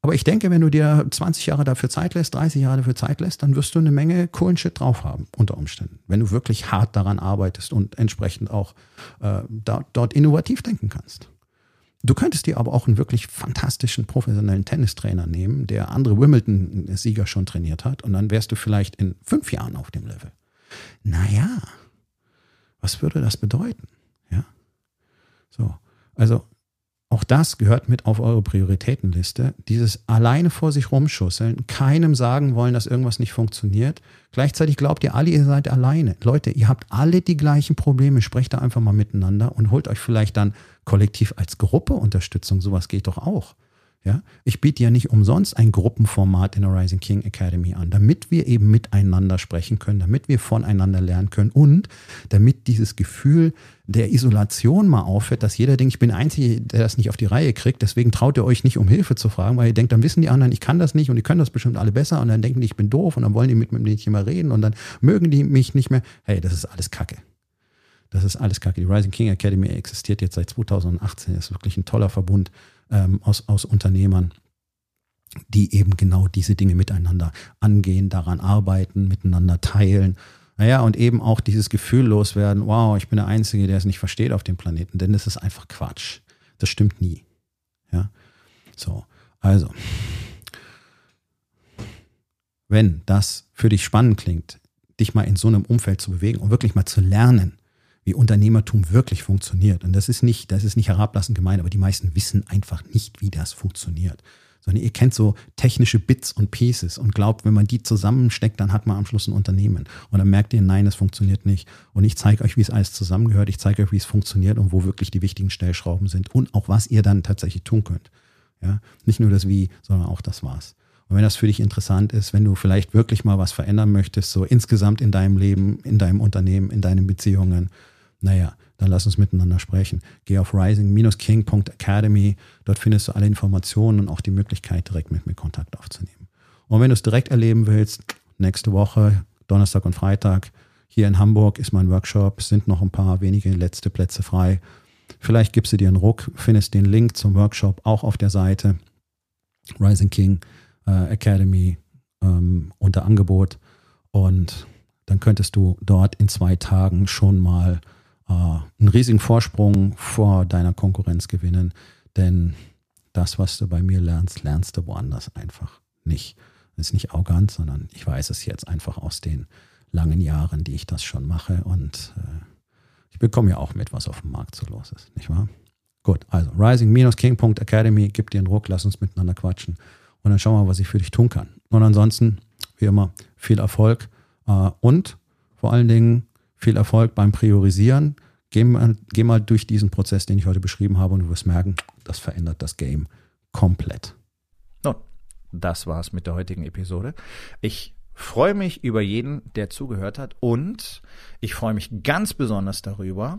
aber ich denke, wenn du dir 20 Jahre dafür Zeit lässt, 30 Jahre dafür Zeit lässt, dann wirst du eine Menge coolen Shit drauf haben, unter Umständen. Wenn du wirklich hart daran arbeitest und entsprechend auch äh, da, dort innovativ denken kannst. Du könntest dir aber auch einen wirklich fantastischen professionellen Tennistrainer nehmen, der andere Wimbledon-Sieger schon trainiert hat, und dann wärst du vielleicht in fünf Jahren auf dem Level. Naja, was würde das bedeuten? Ja. So. Also auch das gehört mit auf eure Prioritätenliste. Dieses alleine vor sich rumschusseln, keinem sagen wollen, dass irgendwas nicht funktioniert. Gleichzeitig glaubt ihr alle, ihr seid alleine. Leute, ihr habt alle die gleichen Probleme. Sprecht da einfach mal miteinander und holt euch vielleicht dann kollektiv als Gruppe Unterstützung. Sowas geht doch auch. Ja, ich biete ja nicht umsonst ein Gruppenformat in der Rising King Academy an, damit wir eben miteinander sprechen können, damit wir voneinander lernen können und damit dieses Gefühl der Isolation mal aufhört, dass jeder denkt, ich bin der Einzige, der das nicht auf die Reihe kriegt, deswegen traut ihr euch nicht um Hilfe zu fragen, weil ihr denkt, dann wissen die anderen, ich kann das nicht und die können das bestimmt alle besser und dann denken die, ich bin doof und dann wollen die mit mir nicht mehr reden und dann mögen die mich nicht mehr. Hey, das ist alles Kacke. Das ist alles Kacke. Die Rising King Academy existiert jetzt seit 2018, ist wirklich ein toller Verbund ähm, aus, aus Unternehmern, die eben genau diese Dinge miteinander angehen, daran arbeiten, miteinander teilen. Naja, und eben auch dieses Gefühl loswerden, wow, ich bin der Einzige, der es nicht versteht auf dem Planeten, denn das ist einfach Quatsch. Das stimmt nie. Ja, so, also, wenn das für dich spannend klingt, dich mal in so einem Umfeld zu bewegen und wirklich mal zu lernen, wie Unternehmertum wirklich funktioniert. Und das ist nicht, das ist nicht herablassend gemeint, aber die meisten wissen einfach nicht, wie das funktioniert. Sondern ihr kennt so technische Bits und Pieces und glaubt, wenn man die zusammensteckt, dann hat man am Schluss ein Unternehmen. Und dann merkt ihr, nein, es funktioniert nicht. Und ich zeige euch, wie es alles zusammengehört. Ich zeige euch, wie es funktioniert und wo wirklich die wichtigen Stellschrauben sind und auch was ihr dann tatsächlich tun könnt. Ja, nicht nur das Wie, sondern auch das Was. Und wenn das für dich interessant ist, wenn du vielleicht wirklich mal was verändern möchtest, so insgesamt in deinem Leben, in deinem Unternehmen, in deinen Beziehungen, naja, dann lass uns miteinander sprechen. Geh auf rising-king.academy. Dort findest du alle Informationen und auch die Möglichkeit, direkt mit mir Kontakt aufzunehmen. Und wenn du es direkt erleben willst, nächste Woche, Donnerstag und Freitag, hier in Hamburg ist mein Workshop. Sind noch ein paar wenige letzte Plätze frei. Vielleicht gibst du dir einen Ruck, findest den Link zum Workshop auch auf der Seite Rising King äh, Academy ähm, unter Angebot. Und dann könntest du dort in zwei Tagen schon mal einen riesigen Vorsprung vor deiner Konkurrenz gewinnen. Denn das, was du bei mir lernst, lernst du woanders einfach nicht. Das ist nicht arrogant, sondern ich weiß es jetzt einfach aus den langen Jahren, die ich das schon mache. Und äh, ich bekomme ja auch mit, was auf dem Markt so los ist, nicht wahr? Gut, also rising-king.academy, gib dir einen Druck, lass uns miteinander quatschen und dann schauen wir mal, was ich für dich tun kann. Und ansonsten, wie immer, viel Erfolg äh, und vor allen Dingen viel Erfolg beim Priorisieren. Geh mal, geh mal durch diesen Prozess, den ich heute beschrieben habe, und du wirst merken, das verändert das Game komplett.
Nun, das war's mit der heutigen Episode. Ich freue mich über jeden, der zugehört hat, und ich freue mich ganz besonders darüber,